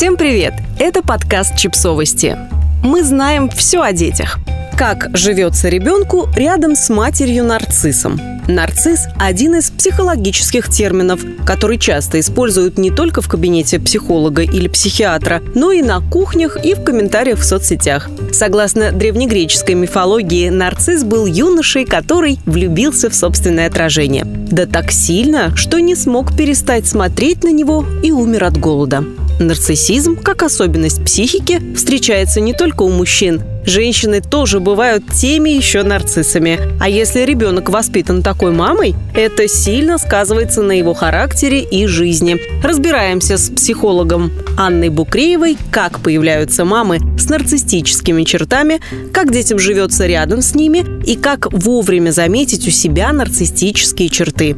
Всем привет! Это подкаст «Чипсовости». Мы знаем все о детях. Как живется ребенку рядом с матерью-нарциссом. Нарцисс – один из психологических терминов, который часто используют не только в кабинете психолога или психиатра, но и на кухнях и в комментариях в соцсетях. Согласно древнегреческой мифологии, нарцисс был юношей, который влюбился в собственное отражение. Да так сильно, что не смог перестать смотреть на него и умер от голода. Нарциссизм, как особенность психики, встречается не только у мужчин. Женщины тоже бывают теми еще нарциссами. А если ребенок воспитан такой мамой, это сильно сказывается на его характере и жизни. Разбираемся с психологом Анной Букреевой, как появляются мамы с нарциссическими чертами, как детям живется рядом с ними и как вовремя заметить у себя нарциссические черты.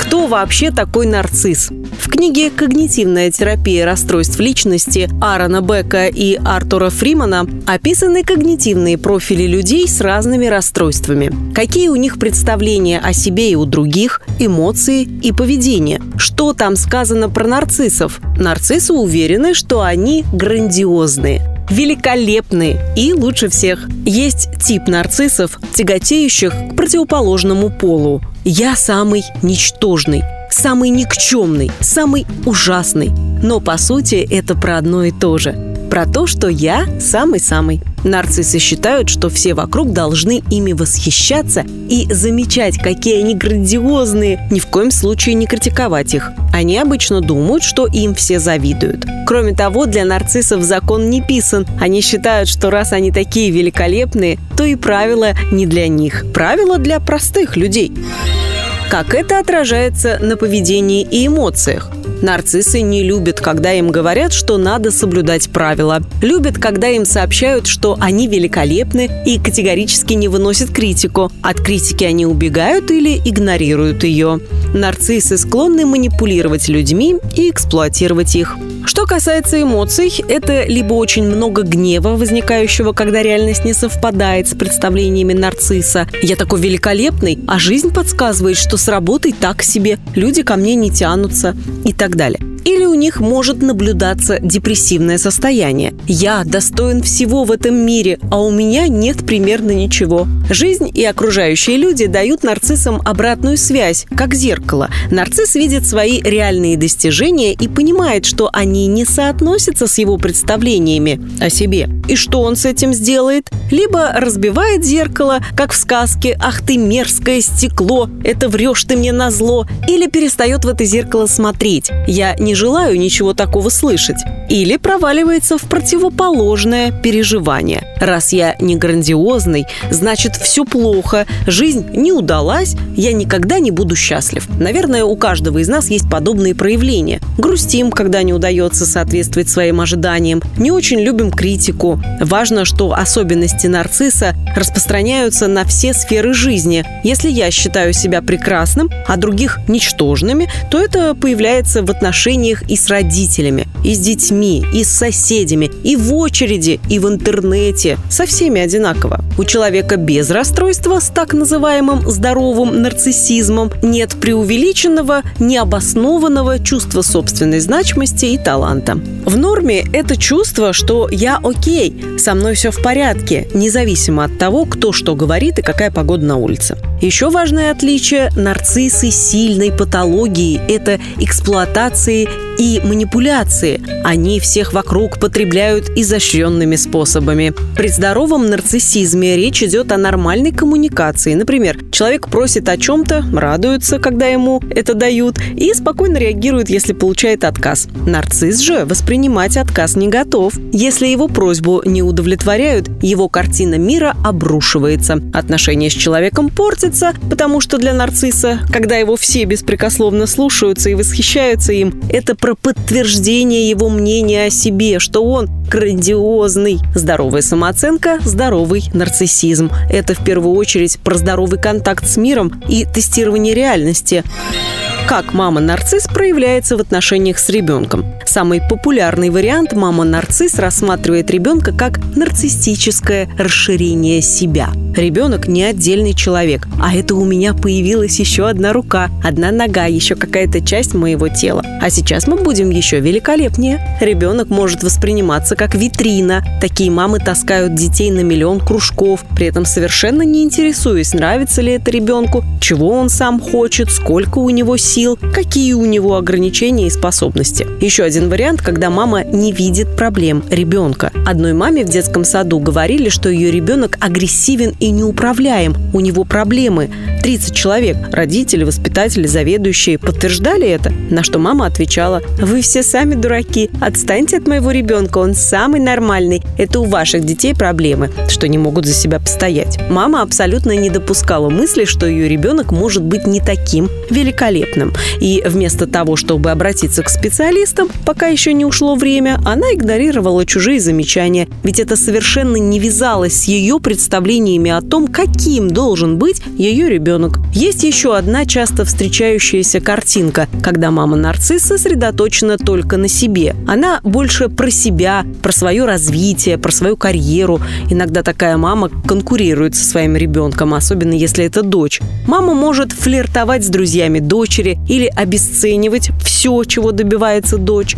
Кто вообще такой нарцисс? В книге «Когнитивная терапия расстройств личности» Аарона Бека и Артура Фримана описаны когнитивные профили людей с разными расстройствами. Какие у них представления о себе и у других, эмоции и поведение. Что там сказано про нарциссов? Нарциссы уверены, что они грандиозные великолепные и лучше всех. Есть тип нарциссов, тяготеющих к противоположному полу. Я самый ничтожный, самый никчемный, самый ужасный. Но по сути это про одно и то же. Про то, что я самый-самый. Нарциссы считают, что все вокруг должны ими восхищаться и замечать, какие они грандиозные, ни в коем случае не критиковать их. Они обычно думают, что им все завидуют. Кроме того, для нарциссов закон не писан. Они считают, что раз они такие великолепные, то и правила не для них. Правила для простых людей. Как это отражается на поведении и эмоциях? Нарциссы не любят, когда им говорят, что надо соблюдать правила. Любят, когда им сообщают, что они великолепны и категорически не выносят критику. От критики они убегают или игнорируют ее. Нарциссы склонны манипулировать людьми и эксплуатировать их. Что касается эмоций, это либо очень много гнева, возникающего, когда реальность не совпадает с представлениями нарцисса. Я такой великолепный, а жизнь подсказывает, что с работой так себе, люди ко мне не тянутся и так далее. Или у них может наблюдаться депрессивное состояние. Я достоин всего в этом мире, а у меня нет примерно ничего. Жизнь и окружающие люди дают нарциссам обратную связь, как зеркало. Нарцисс видит свои реальные достижения и понимает, что они не соотносятся с его представлениями о себе. И что он с этим сделает? Либо разбивает зеркало, как в сказке «Ах ты мерзкое стекло, это врешь ты мне на зло», или перестает в это зеркало смотреть. Я не желаю ничего такого слышать. Или проваливается в противоположное переживание. Раз я не грандиозный, значит все плохо, жизнь не удалась, я никогда не буду счастлив. Наверное, у каждого из нас есть подобные проявления. Грустим, когда не удается соответствовать своим ожиданиям, не очень любим критику. Важно, что особенности нарцисса распространяются на все сферы жизни. Если я считаю себя прекрасным, а других ничтожными, то это появляется в отношениях и с родителями, и с детьми, и с соседями, и в очереди, и в интернете. Со всеми одинаково. У человека без расстройства с так называемым здоровым нарциссизмом нет преувеличенного, необоснованного чувства собственной значимости и таланта. В норме это чувство, что я окей, со мной все в порядке, независимо от того, кто что говорит и какая погода на улице. Еще важное отличие – нарциссы сильной патологии – это эксплуатации и манипуляции. Они всех вокруг потребляют изощренными способами. При здоровом нарциссизме речь идет о нормальной коммуникации. Например, человек просит о чем-то, радуется, когда ему это дают, и спокойно реагирует, если получает отказ. Нарцисс же воспринимать отказ не готов. Если его просьбу не удовлетворяют, его картина мира обрушивается. Отношения с человеком портятся, потому что для нарцисса, когда его все беспрекословно слушаются и восхищаются им, это про подтверждение его мнения о себе, что он грандиозный. Здоровая самооценка – здоровый нарциссизм. Это в первую очередь про здоровый контакт с миром и тестирование реальности как мама-нарцисс проявляется в отношениях с ребенком. Самый популярный вариант мама-нарцисс рассматривает ребенка как нарциссическое расширение себя – Ребенок не отдельный человек, а это у меня появилась еще одна рука, одна нога, еще какая-то часть моего тела. А сейчас мы будем еще великолепнее. Ребенок может восприниматься как витрина. Такие мамы таскают детей на миллион кружков, при этом совершенно не интересуясь, нравится ли это ребенку, чего он сам хочет, сколько у него сил, какие у него ограничения и способности. Еще один вариант, когда мама не видит проблем ребенка. Одной маме в детском саду говорили, что ее ребенок агрессивен и неуправляем, у него проблемы. 30 человек, родители, воспитатели, заведующие, подтверждали это, на что мама отвечала, «Вы все сами дураки, отстаньте от моего ребенка, он самый нормальный, это у ваших детей проблемы, что не могут за себя постоять». Мама абсолютно не допускала мысли, что ее ребенок может быть не таким великолепным. И вместо того, чтобы обратиться к специалистам, пока еще не ушло время, она игнорировала чужие замечания, ведь это совершенно не вязалось с ее представлениями о том, каким должен быть ее ребенок. Есть еще одна часто встречающаяся картинка, когда мама-нарцисс сосредоточена только на себе. Она больше про себя, про свое развитие, про свою карьеру. Иногда такая мама конкурирует со своим ребенком, особенно если это дочь. Мама может флиртовать с друзьями дочери или обесценивать все, чего добивается дочь.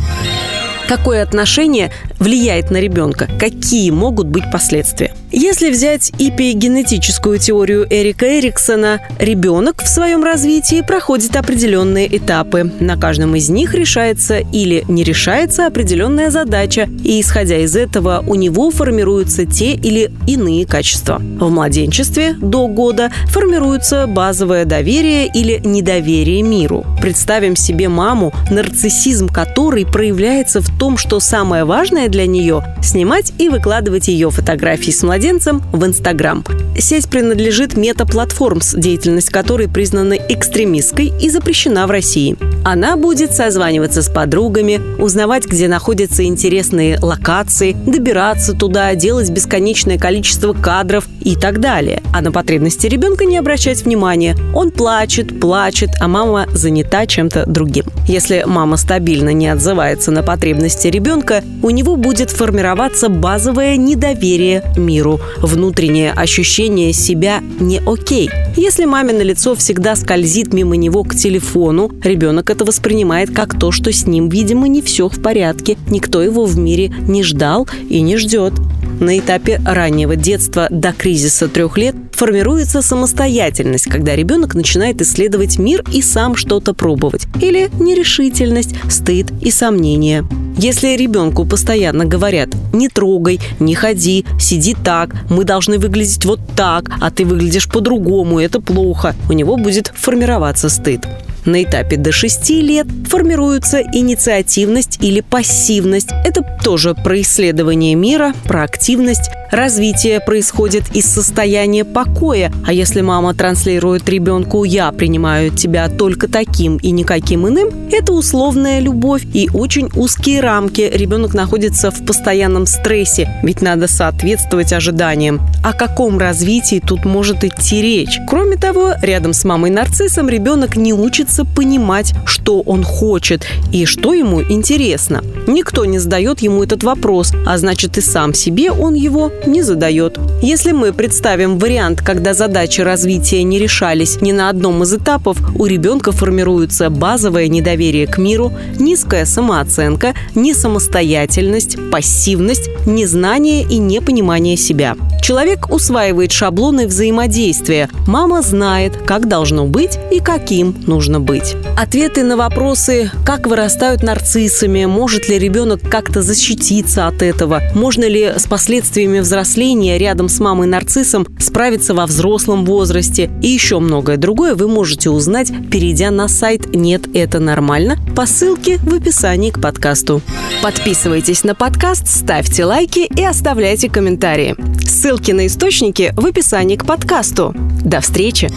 Какое отношение влияет на ребенка? Какие могут быть последствия? Если взять эпигенетическую теорию Эрика Эриксона, ребенок в своем развитии проходит определенные этапы. На каждом из них решается или не решается определенная задача, и исходя из этого у него формируются те или иные качества. В младенчестве до года формируется базовое доверие или недоверие миру. Представим себе маму, нарциссизм которой проявляется в том, что самое важное для нее – снимать и выкладывать ее фотографии с младенцем в Инстаграм. Сеть принадлежит Meta Platforms, деятельность которой признана экстремистской и запрещена в России. Она будет созваниваться с подругами, узнавать, где находятся интересные локации, добираться туда, делать бесконечное количество кадров и так далее. А на потребности ребенка не обращать внимания. Он плачет, плачет, а мама занята чем-то другим. Если мама стабильно не отзывается на потребности ребенка, у него будет формироваться базовое недоверие миру, внутреннее ощущение себя не окей. Если маме на лицо всегда скользит мимо него к телефону, ребенок это воспринимает как то, что с ним, видимо, не все в порядке, никто его в мире не ждал и не ждет. На этапе раннего детства до кризиса трех лет формируется самостоятельность, когда ребенок начинает исследовать мир и сам что-то пробовать. Или нерешительность, стыд и сомнения. Если ребенку постоянно говорят «не трогай», «не ходи», «сиди так», «мы должны выглядеть вот так», «а ты выглядишь по-другому», «это плохо», у него будет формироваться стыд. На этапе до 6 лет формируются инициативность или пассивность. Это тоже про исследование мира, про активность. Развитие происходит из состояния покоя, а если мама транслирует ребенку «я принимаю тебя только таким и никаким иным», это условная любовь и очень узкие рамки. Ребенок находится в постоянном стрессе, ведь надо соответствовать ожиданиям. О каком развитии тут может идти речь? Кроме того, рядом с мамой-нарциссом ребенок не учится понимать, что он хочет и что ему интересно. Никто не задает ему этот вопрос, а значит и сам себе он его не задает. Если мы представим вариант, когда задачи развития не решались ни на одном из этапов, у ребенка формируется базовое недоверие к миру, низкая самооценка, несамостоятельность, пассивность, незнание и непонимание себя. Человек усваивает шаблоны взаимодействия. Мама знает, как должно быть и каким нужно быть. Ответы на вопросы, как вырастают нарциссами, может ли ребенок как-то защититься от этого, можно ли с последствиями взросления рядом с мамой-нарциссом справиться во взрослом возрасте и еще многое другое вы можете узнать, перейдя на сайт «Нет, это нормально» по ссылке в описании к подкасту. Подписывайтесь на подкаст, ставьте лайки и оставляйте комментарии. Ссылки на источники в описании к подкасту. До встречи!